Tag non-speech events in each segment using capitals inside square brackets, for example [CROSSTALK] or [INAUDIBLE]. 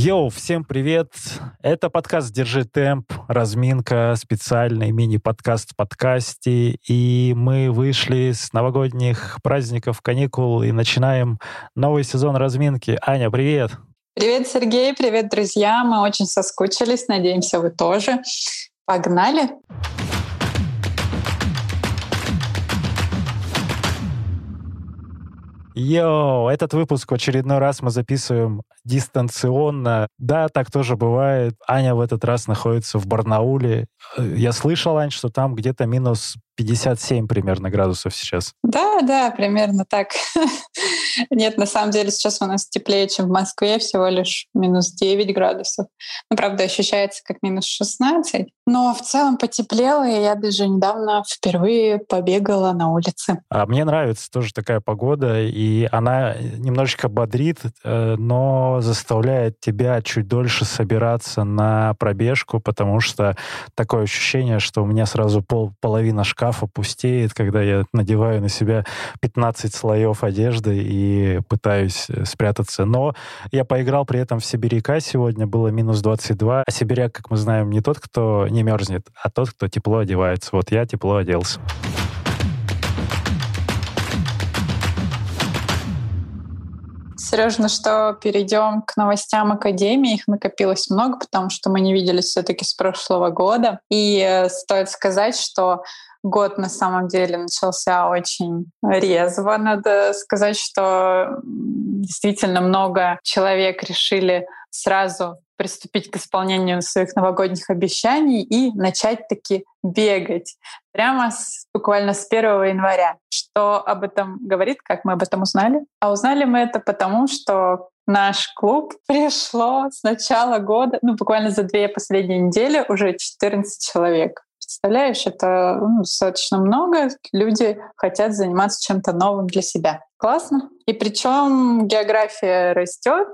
Йоу, всем привет! Это подкаст «Держи темп», разминка, специальный мини-подкаст в подкасте. И мы вышли с новогодних праздников, каникул и начинаем новый сезон разминки. Аня, привет! Привет, Сергей, привет, друзья! Мы очень соскучились, надеемся, вы тоже. Погнали! Погнали! Йоу, этот выпуск в очередной раз мы записываем дистанционно. Да, так тоже бывает. Аня в этот раз находится в Барнауле. Э, я слышал, Ань, что там где-то минус 57 примерно градусов сейчас. Да, да, примерно так. [LAUGHS] Нет, на самом деле сейчас у нас теплее, чем в Москве, всего лишь минус 9 градусов. Ну, правда, ощущается как минус 16. Но в целом потеплело, и я даже недавно впервые побегала на улице. А мне нравится тоже такая погода, и она немножечко бодрит, э, но заставляет тебя чуть дольше собираться на пробежку, потому что такое ощущение, что у меня сразу пол, половина шкафа шкафа пустеет, когда я надеваю на себя 15 слоев одежды и пытаюсь э, спрятаться. Но я поиграл при этом в сибиряка сегодня, было минус 22. А сибиряк, как мы знаем, не тот, кто не мерзнет, а тот, кто тепло одевается. Вот я тепло оделся. Сереж, ну что, перейдем к новостям Академии. Их накопилось много, потому что мы не виделись все-таки с прошлого года. И э, стоит сказать, что год на самом деле начался очень резво. Надо сказать, что действительно много человек решили сразу приступить к исполнению своих новогодних обещаний и начать таки бегать прямо с, буквально с 1 января. Что об этом говорит, как мы об этом узнали? А узнали мы это потому, что наш клуб [LAUGHS] пришло с начала года, ну буквально за две последние недели уже 14 человек. Представляешь, это ну, достаточно много. Люди хотят заниматься чем-то новым для себя. Классно. И причем география растет.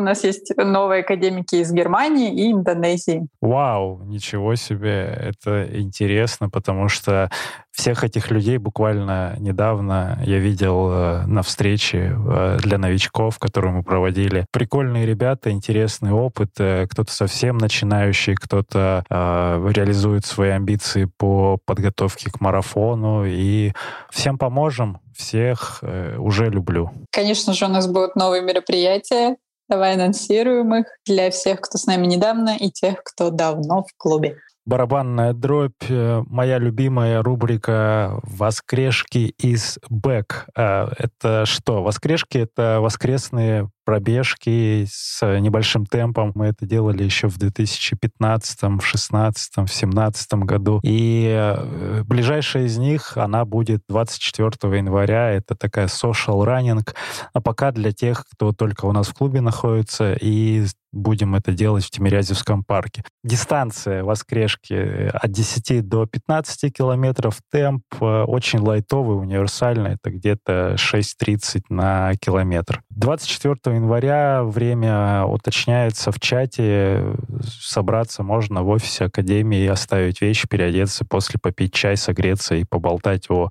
У нас есть новые академики из Германии и Индонезии. Вау, ничего себе. Это интересно, потому что всех этих людей буквально недавно я видел э, на встрече э, для новичков, которую мы проводили. Прикольные ребята, интересный опыт. Э, кто-то совсем начинающий, кто-то э, реализует свои амбиции по подготовке к марафону. И всем поможем всех э, уже люблю. Конечно же, у нас будут новые мероприятия. Давай анонсируем их для всех, кто с нами недавно, и тех, кто давно в клубе. Барабанная дробь, э, моя любимая рубрика «Воскрешки из бэк». А, это что? Воскрешки — это воскресные пробежки с небольшим темпом. Мы это делали еще в 2015, в 16, в 17 году. И э, ближайшая из них, она будет 24 января. Это такая social running. А пока для тех, кто только у нас в клубе находится и будем это делать в Тимирязевском парке. Дистанция воскрешки э, от 10 до 15 километров, темп э, очень лайтовый, универсальный, это где-то 6.30 на километр. 24 января время уточняется в чате. Собраться можно в офисе Академии, оставить вещи, переодеться, после попить чай, согреться и поболтать о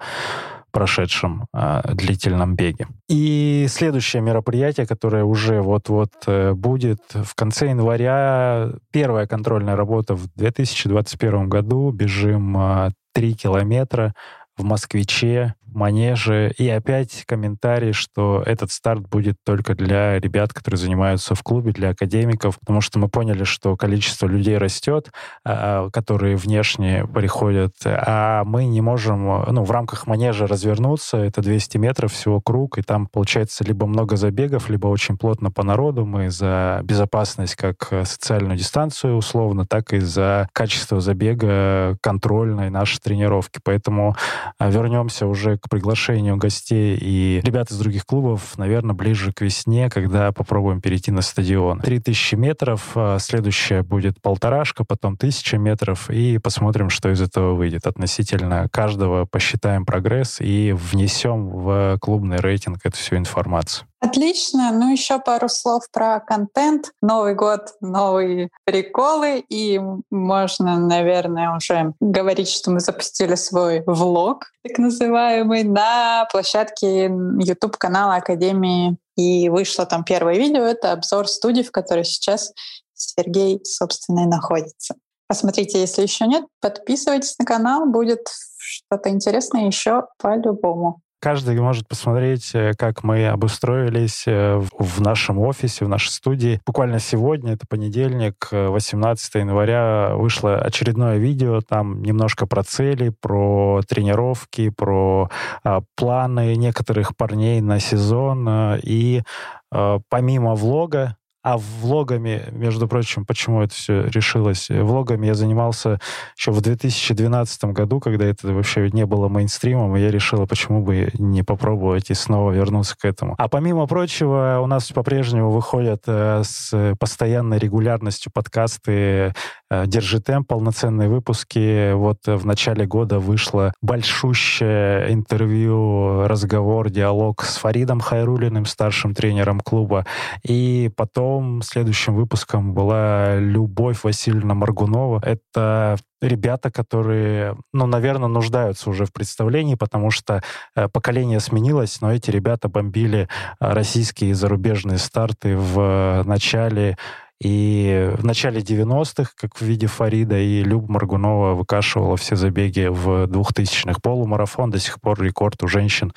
прошедшем э, длительном беге. И следующее мероприятие, которое уже вот-вот э, будет в конце января, первая контрольная работа в 2021 году. Бежим э, 3 километра в Москвиче манеже. И опять комментарий, что этот старт будет только для ребят, которые занимаются в клубе, для академиков, потому что мы поняли, что количество людей растет, а, которые внешне приходят, а мы не можем ну, в рамках манежа развернуться. Это 200 метров всего круг, и там получается либо много забегов, либо очень плотно по народу. Мы за безопасность как социальную дистанцию условно, так и за качество забега контрольной нашей тренировки. Поэтому а, вернемся уже к приглашению гостей и ребят из других клубов, наверное, ближе к весне, когда попробуем перейти на стадион. 3000 метров, а, следующая будет полторашка, потом 1000 метров, и посмотрим, что из этого выйдет. Относительно каждого посчитаем прогресс и внесем в клубный рейтинг эту всю информацию. Отлично. Ну, еще пару слов про контент. Новый год, новые приколы. И можно, наверное, уже говорить, что мы запустили свой влог, так называемый, на площадке YouTube-канала Академии И вышло там первое видео, это обзор студии, в которой сейчас Сергей, собственно, и находится. Посмотрите, если еще нет, подписывайтесь на канал, будет что-то интересное еще по-любому. Каждый может посмотреть, э, как мы обустроились э, в нашем офисе, в нашей студии. Буквально сегодня, это понедельник, 18 э, января, вышло очередное видео. Там немножко про цели, про тренировки, про а, планы некоторых парней на сезон. И помимо влога, а влогами, между прочим, почему это все решилось? Влогами я занимался еще в 2012 году, когда это вообще не было мейнстримом, и я решила, почему бы не попробовать и снова вернуться к этому. А помимо прочего, у нас по-прежнему выходят э, с постоянной регулярностью подкасты э, «Держи темп», полноценные выпуски. Вот в начале года вышло большущее интервью, разговор, диалог с Фаридом Хайрулиным, старшим тренером клуба. И потом потом следующим выпуском была Любовь Васильевна Маргунова. Это ребята, которые, ну, наверное, нуждаются уже в представлении, потому что э, поколение сменилось, но эти ребята бомбили э, российские и зарубежные старты в начале и в начале 90-х, как в виде Фарида, и Люб Маргунова выкашивала все забеги в 2000-х. Полумарафон до сих пор рекорд у женщин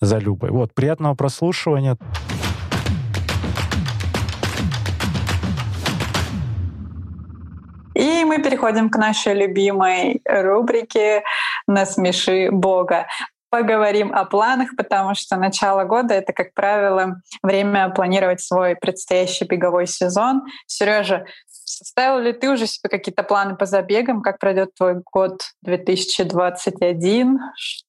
за Любой. Вот, приятного прослушивания. И мы переходим к нашей любимой рубрике «Насмеши Бога». Поговорим о планах, потому что начало года — это, как правило, время планировать свой предстоящий беговой сезон. Сережа, составил ли ты уже себе какие-то планы по забегам? Как пройдет твой год 2021?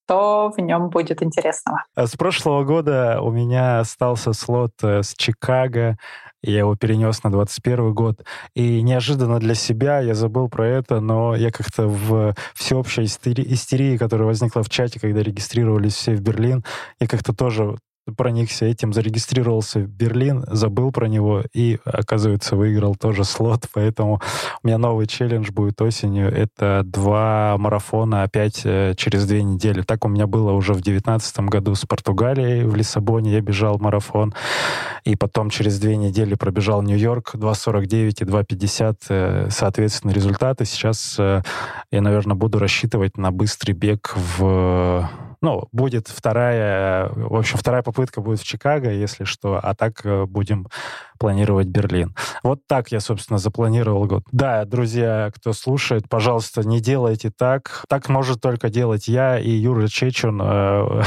Что в нем будет интересного? С прошлого года у меня остался слот э, с Чикаго, я его перенес на 21 год. И неожиданно для себя я забыл про это, но я как-то в всеобщей истерии, которая возникла в чате, когда регистрировались все в Берлин, я как-то тоже проникся этим, зарегистрировался в Берлин, забыл про него и, оказывается, выиграл тоже слот, [LAUGHS] поэтому у меня новый челлендж будет осенью. Это два марафона опять э, через две недели. Так у меня было уже в девятнадцатом году с Португалией в Лиссабоне, я бежал марафон, и потом через две недели пробежал Нью-Йорк 2.49 и 2.50, э, соответственно, результаты. Сейчас э, я, наверное, буду рассчитывать на быстрый бег в ну, будет вторая, в общем, вторая попытка будет в Чикаго, если что, а так э, будем планировать Берлин. Вот так я, собственно, запланировал год. Да, друзья, кто слушает, пожалуйста, не делайте так. Так может только делать я и Юра Чечун, э,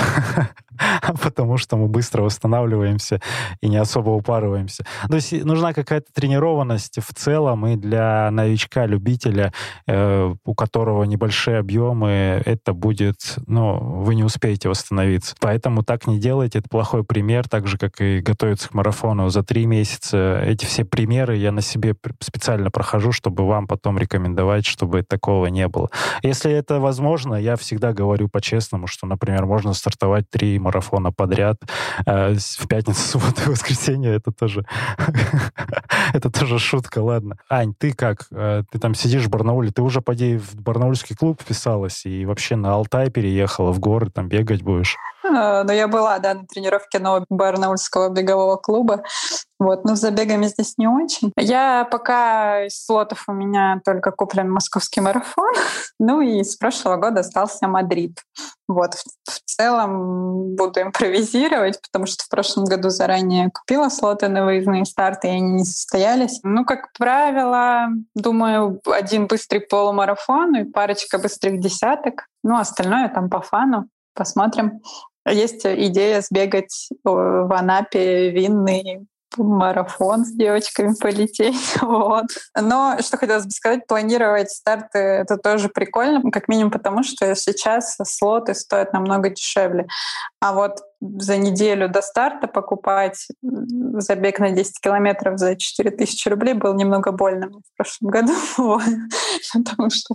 [LAUGHS] потому что мы быстро восстанавливаемся и не особо упарываемся. То есть нужна какая-то тренированность в целом и для новичка-любителя, э, у которого небольшие объемы, это будет, ну, вы не успеете восстановиться. Поэтому так не делайте, это плохой пример, так же, как и готовиться к марафону за три месяца месяца эти все примеры я на себе специально прохожу, чтобы вам потом рекомендовать, чтобы такого не было. Если это возможно, я всегда говорю по-честному, что, например, можно стартовать три марафона подряд э, в пятницу, [LAUGHS] субботу и воскресенье. Это тоже, [LAUGHS] это тоже шутка, ладно. Ань, ты как? Э, ты там сидишь в Барнауле, ты уже, поди, в барнаульский клуб вписалась и вообще на Алтай переехала, в горы там бегать будешь? А, но я была, да, на тренировке нового барнаульского бегового клуба. Вот, но с забегами здесь не очень. Я пока из слотов у меня только куплен московский марафон. [LAUGHS] ну и с прошлого года остался Мадрид. Вот, в, в целом буду импровизировать, потому что в прошлом году заранее купила слоты на выездные старты, и они не состоялись. Ну, как правило, думаю, один быстрый полумарафон и парочка быстрых десяток. Ну, остальное там по фану. Посмотрим. Есть идея сбегать в Анапе винный марафон с девочками полететь. [LAUGHS] Вот. Но что хотелось бы сказать, планировать старты — это тоже прикольно, как минимум потому, что сейчас слоты стоят намного дешевле. А вот за неделю до старта покупать забег на 10 километров за 4000 рублей было немного больно в прошлом году. [LAUGHS] Потому что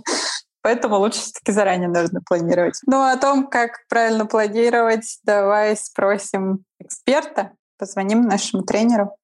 Поэтому лучше все-таки заранее нужно планировать. Ну, о том, как правильно планировать, давай спросим эксперта, позвоним нашему тренеру.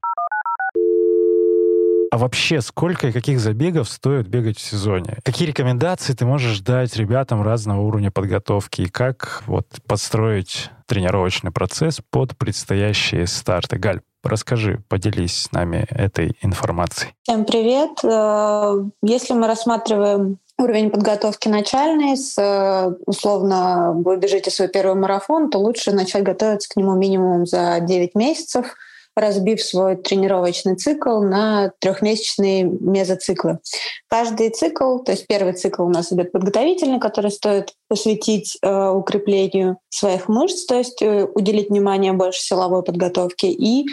А вообще, сколько и каких забегов стоит бегать в сезоне? Какие рекомендации ты можешь дать ребятам разного уровня подготовки? И как вот подстроить тренировочный процесс под предстоящие старты. Галь, Расскажи, поделись с нами этой информацией. Всем привет. Э, если мы рассматриваем уровень подготовки начальный, с, э, условно, вы бежите свой первый марафон, то лучше начать готовиться к нему минимум за 9 месяцев — разбив свой тренировочный цикл на трехмесячные мезоциклы. Каждый цикл, то есть первый цикл у нас идет подготовительный, который стоит посвятить э, укреплению своих мышц, то есть э, уделить внимание больше силовой подготовке и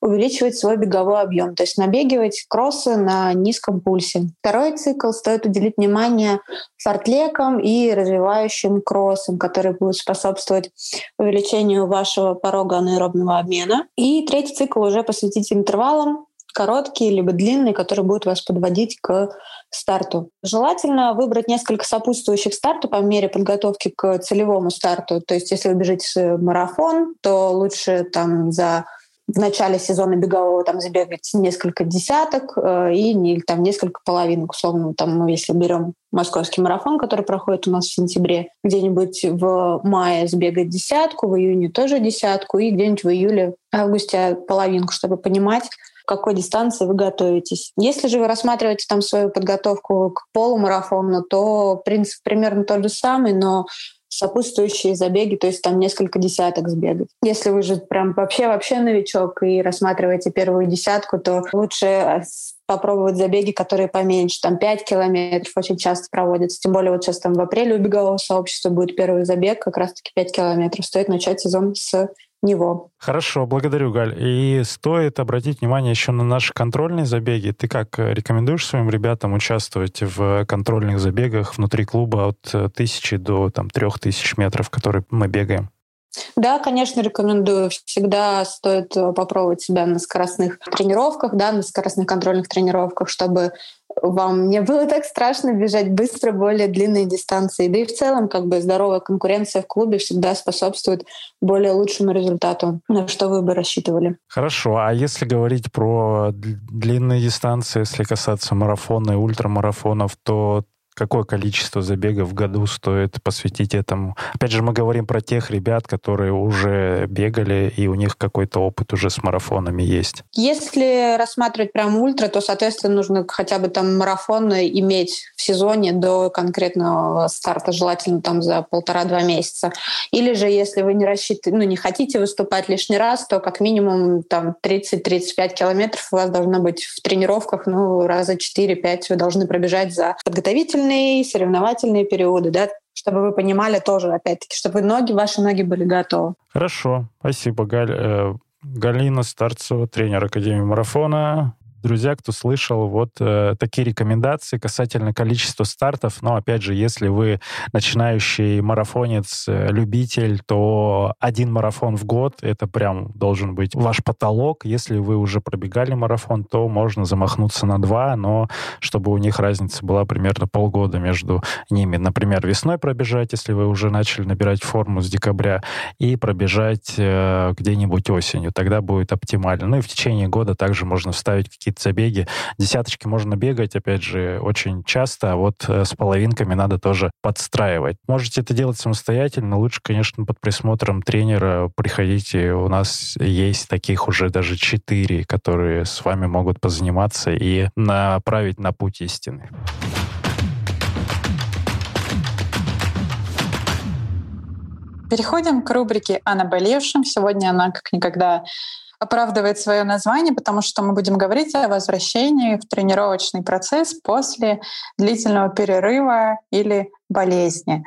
увеличивать свой беговой объем, то есть набегивать кроссы на низком пульсе. Второй цикл стоит уделить внимание фортлекам и развивающим кроссам, которые будут способствовать увеличению вашего порога анаэробного обмена. И третий цикл уже посвятить интервалам, короткий либо длинный, который будет вас подводить к старту. Желательно выбрать несколько сопутствующих стартов по мере подготовки к целевому старту. То есть если вы бежите марафон, то лучше там за в начале сезона бегового там забегать несколько десяток э, и не, там несколько половинок, условно, там, ну, если берем московский марафон, который проходит у нас в сентябре, где-нибудь в мае сбегать десятку, в июне тоже десятку, и где-нибудь в июле-августе половинку, чтобы понимать, какой дистанции вы готовитесь. Если же вы рассматриваете там свою подготовку к полумарафону, то принцип примерно тот же самый, но сопутствующие забеги, то есть там несколько десяток сбегать. Если вы же прям вообще-вообще новичок и рассматриваете первую десятку, то лучше попробовать забеги, которые поменьше, там 5 километров очень часто проводятся. Тем более вот сейчас там в апреле у бегового сообщества будет первый забег, как раз-таки 5 километров. Стоит начать сезон с него. Хорошо, благодарю, Галь. И стоит обратить внимание еще на наши контрольные забеги. Ты как э, рекомендуешь своим ребятам участвовать в контрольных забегах внутри клуба от э, тысячи до там, трех тысяч метров, которые мы бегаем? Да, конечно, рекомендую. Всегда стоит э, попробовать себя на скоростных тренировках, да, на скоростных контрольных тренировках, чтобы вам не было так страшно бежать быстро более длинные дистанции. Да и в целом как бы здоровая конкуренция в клубе всегда способствует более лучшему результату, на что вы бы рассчитывали. Хорошо. А если говорить про длинные дистанции, если касаться марафона и ультрамарафонов, то какое количество забегов в году стоит посвятить этому. Опять же, мы говорим про тех ребят, которые уже бегали, и у них какой-то опыт уже с марафонами есть. Если рассматривать прям ультра, то, соответственно, нужно хотя бы там марафон иметь в сезоне до конкретного старта, желательно там за полтора-два месяца. Или же, если вы не рассчитываете, ну, не хотите выступать лишний раз, то как минимум там 30-35 километров у вас должно быть в тренировках, ну, раза 4-5 вы должны пробежать за подготовительный длительные соревновательные периоды, да, чтобы вы понимали тоже, опять-таки, чтобы ноги, ваши ноги были готовы. Хорошо, спасибо, Галь. Э, Галина Старцева, тренер Академии марафона друзья, кто слышал, вот э, такие рекомендации касательно количества стартов. Но, опять же, если вы начинающий марафонец, э, любитель, то один марафон в год — это прям должен быть ваш потолок. Если вы уже пробегали марафон, то можно замахнуться на два, но чтобы у них разница была примерно полгода между ними. Например, весной пробежать, если вы уже начали набирать форму с декабря, и пробежать э, где-нибудь осенью. Тогда будет оптимально. Ну и в течение года также можно вставить какие-то какие-то забеги. Десяточки можно бегать, опять же, очень часто, а вот э, с половинками надо тоже подстраивать. Можете это делать самостоятельно, лучше, конечно, под присмотром тренера приходите. У нас есть таких уже даже четыре, которые с вами могут позаниматься и направить на путь истины. Переходим к рубрике «О наболевшем». Сегодня она как никогда оправдывает свое название, потому что мы будем говорить о возвращении в тренировочный процесс после длительного перерыва или болезни.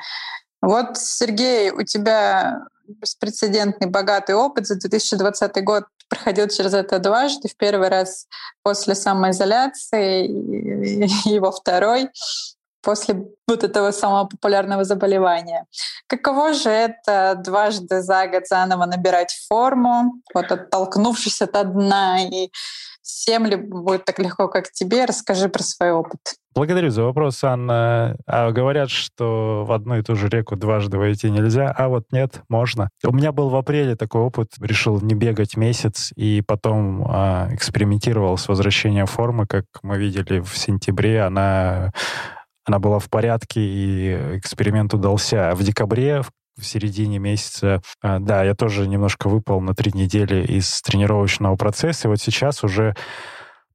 Вот, Сергей, у тебя беспрецедентный богатый опыт за 2020 год проходил через это дважды. В первый раз после самоизоляции и во второй после вот этого самого популярного заболевания. Каково же это дважды за год заново набирать форму, вот оттолкнувшись от дна, и всем ли будет так легко, как тебе? Расскажи про свой опыт. Благодарю за вопрос, Анна. А говорят, что в одну и ту же реку дважды войти нельзя, а вот нет, можно. У меня был в апреле такой опыт, решил не бегать месяц, и потом а, экспериментировал с возвращением формы, как мы видели в сентябре, она она была в порядке, и эксперимент удался. В декабре в середине месяца. А, да, я тоже немножко выпал на три недели из тренировочного процесса. И вот сейчас уже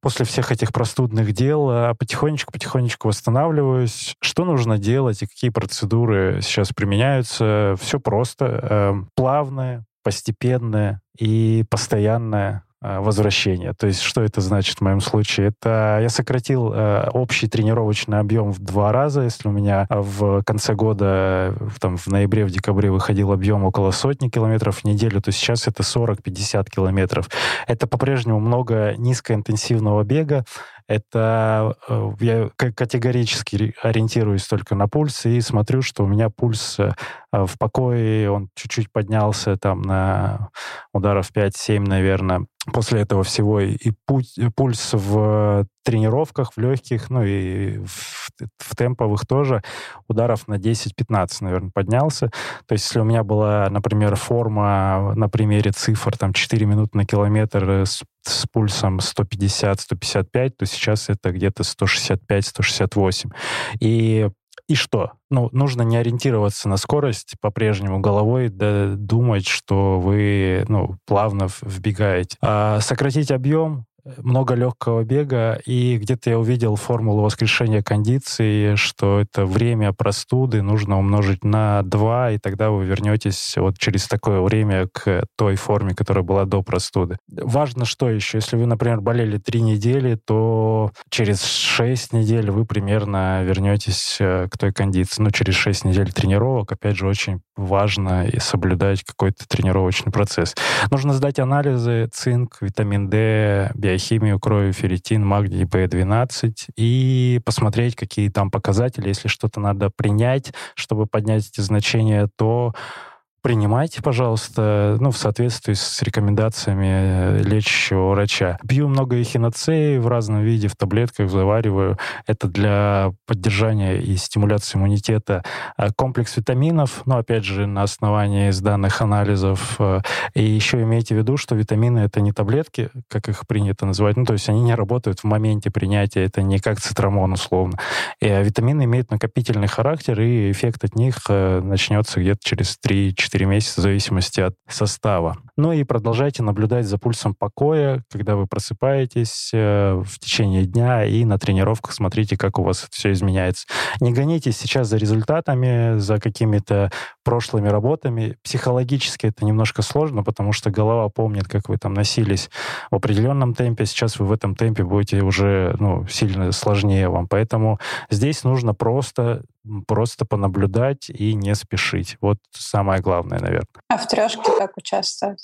после всех этих простудных дел потихонечку-потихонечку восстанавливаюсь. Что нужно делать и какие процедуры сейчас применяются? Все просто. Плавное, постепенное и постоянное возвращения. То есть что это значит в моем случае? Это я сократил э, общий тренировочный объем в два раза. Если у меня в конце года, там, в ноябре, в декабре выходил объем около сотни километров в неделю, то сейчас это 40-50 километров. Это по-прежнему много низкоинтенсивного бега. Это э, я категорически ориентируюсь только на пульс и смотрю, что у меня пульс э, в покое, он чуть-чуть поднялся там на ударов 5-7, наверное после этого всего и путь, пульс в тренировках, в легких, ну и в, в темповых тоже ударов на 10-15, наверное, поднялся. То есть если у меня была, например, форма на примере цифр, там 4 минуты на километр с, с пульсом 150-155, то сейчас это где-то 165-168. И и что? Ну, нужно не ориентироваться на скорость по-прежнему головой, да думать, что вы ну, плавно вбегаете. А сократить объем, много легкого бега, и где-то я увидел формулу воскрешения кондиции, что это время простуды нужно умножить на 2, и тогда вы вернетесь вот через такое время к той форме, которая была до простуды. Важно что еще? Если вы, например, болели 3 недели, то через 6 недель вы примерно вернетесь э, к той кондиции. Ну, через 6 недель тренировок, опять же, очень важно и соблюдать какой-то тренировочный процесс. Нужно сдать анализы, цинк, витамин D, биохимию крови, ферритин, магний, B12 и посмотреть, какие там показатели. Если что-то надо принять, чтобы поднять эти значения, то принимайте, пожалуйста, ну, в соответствии с рекомендациями э, лечащего врача. Пью много эхиноцеи в разном виде, в таблетках завариваю. Это для поддержания и стимуляции иммунитета. А комплекс витаминов, ну, опять же, на основании данных анализов. Э, и еще имейте в виду, что витамины — это не таблетки, как их принято называть. Ну, то есть они не работают в моменте принятия. Это не как цитрамон, условно. И витамины имеют накопительный характер, и эффект от них э, начнется где-то через 3-4 4 месяца в зависимости от состава. Ну и продолжайте наблюдать за пульсом покоя, когда вы просыпаетесь э, в течение дня и на тренировках смотрите, как у вас все изменяется. Не гонитесь сейчас за результатами, за какими-то прошлыми работами. Психологически это немножко сложно, потому что голова помнит, как вы там носились в определенном темпе. Сейчас вы в этом темпе будете уже ну, сильно сложнее вам. Поэтому здесь нужно просто просто понаблюдать и не спешить. Вот самое главное, наверное. А в трешке как участвовать?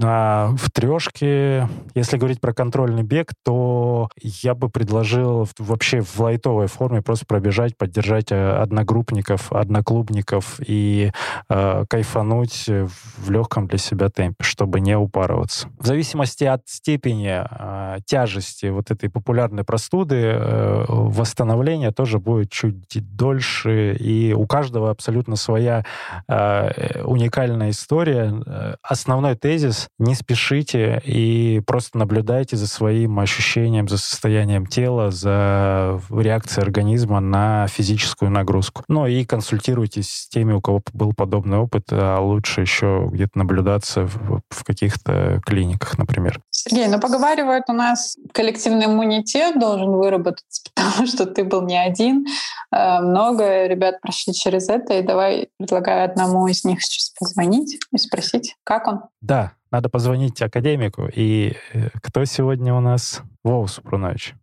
А в трешке, если говорить про контрольный бег, то я бы предложил вообще в лайтовой форме просто пробежать, поддержать э, одногруппников, одноклубников и э, кайфануть в легком для себя темпе, чтобы не упарываться. В зависимости от степени э, тяжести вот этой популярной простуды, э, восстановление тоже будет чуть дольше, и у каждого абсолютно своя э, уникальная история. Э, основной тезис не спешите и просто наблюдайте за своим ощущением, за состоянием тела, за реакцией организма на физическую нагрузку. Ну и консультируйтесь с теми, у кого был подобный опыт, а лучше еще где-то наблюдаться в, в каких-то клиниках, например. Сергей, ну поговаривают, у нас коллективный иммунитет должен выработаться, [LAUGHS] потому что ты был не один. Э, много ребят прошли через это, и давай предлагаю одному из них сейчас позвонить и спросить, как он. Да, надо позвонить академику. И э, кто сегодня у нас? Вов Супрунович.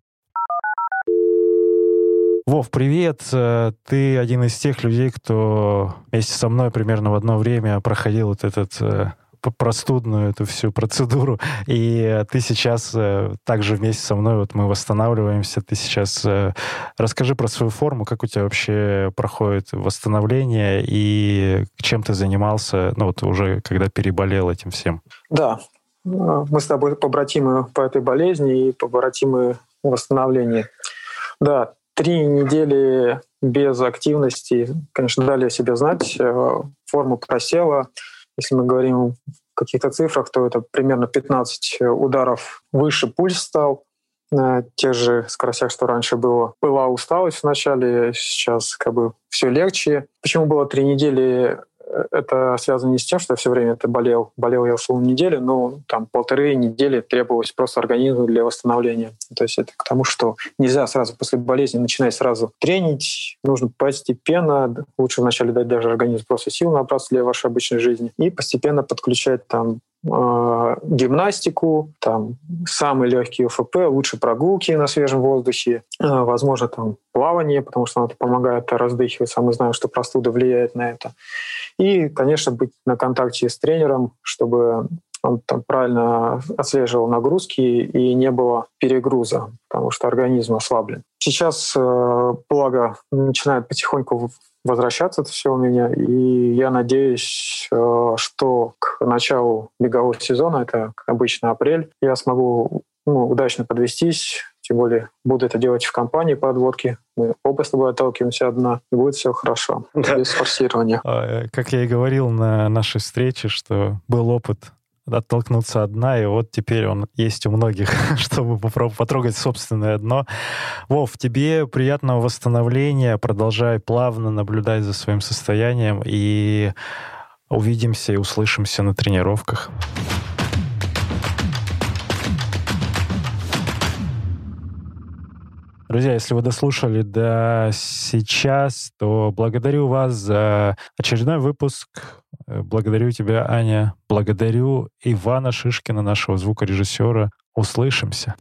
Вов, привет. Э, ты один из тех людей, кто вместе со мной примерно в одно время проходил вот этот э, простудную эту всю процедуру. [LAUGHS] И ты сейчас э, также вместе со мной, вот мы восстанавливаемся. Ты сейчас э, расскажи про свою форму, как у тебя вообще проходит восстановление и чем ты занимался, ну вот уже когда переболел этим всем. Да, мы с тобой побратимы по этой болезни и побратимы в восстановлении. Да, три недели без активности, конечно, дали о себе знать, э, форма просела, если мы говорим в каких-то цифрах, то это примерно 15 ударов выше пульс стал на тех же скоростях, что раньше было. Была усталость вначале, сейчас как бы все легче. Почему было три недели это связано не с тем, что я все время это болел. Болел я условно неделю, но там полторы недели требовалось просто организму для восстановления. То есть это к тому, что нельзя сразу после болезни начинать сразу тренить. Нужно постепенно, лучше вначале дать даже организму просто сил набраться для вашей обычной жизни и постепенно подключать там э, гимнастику, там самый легкий УФП, лучше прогулки на свежем воздухе, э, возможно там плавание, потому что это помогает раздыхиваться, а мы знаем, что простуда влияет на это. И, конечно, быть на контакте с тренером, чтобы он там правильно отслеживал нагрузки и не было перегруза, потому что организм ослаблен. Сейчас, э, благо, начинает потихоньку возвращаться это все у меня, и я надеюсь, э, что к началу бегового сезона, это обычно апрель, я смогу ну, удачно подвестись, тем более буду это делать в компании подводки. Мы оба с тобой отталкиваемся одна, и будет все хорошо, да. без форсирования. А, э, как я и говорил на нашей встрече, что был опыт оттолкнуться от дна, и вот теперь он есть у многих, [LAUGHS] чтобы попробовать потрогать собственное дно. Вов, тебе приятного восстановления, продолжай плавно наблюдать за своим состоянием, и увидимся и услышимся на тренировках. Друзья, если вы дослушали до сейчас, то благодарю вас за очередной выпуск. Благодарю тебя, Аня. Благодарю Ивана Шишкина, нашего звукорежиссера. Услышимся.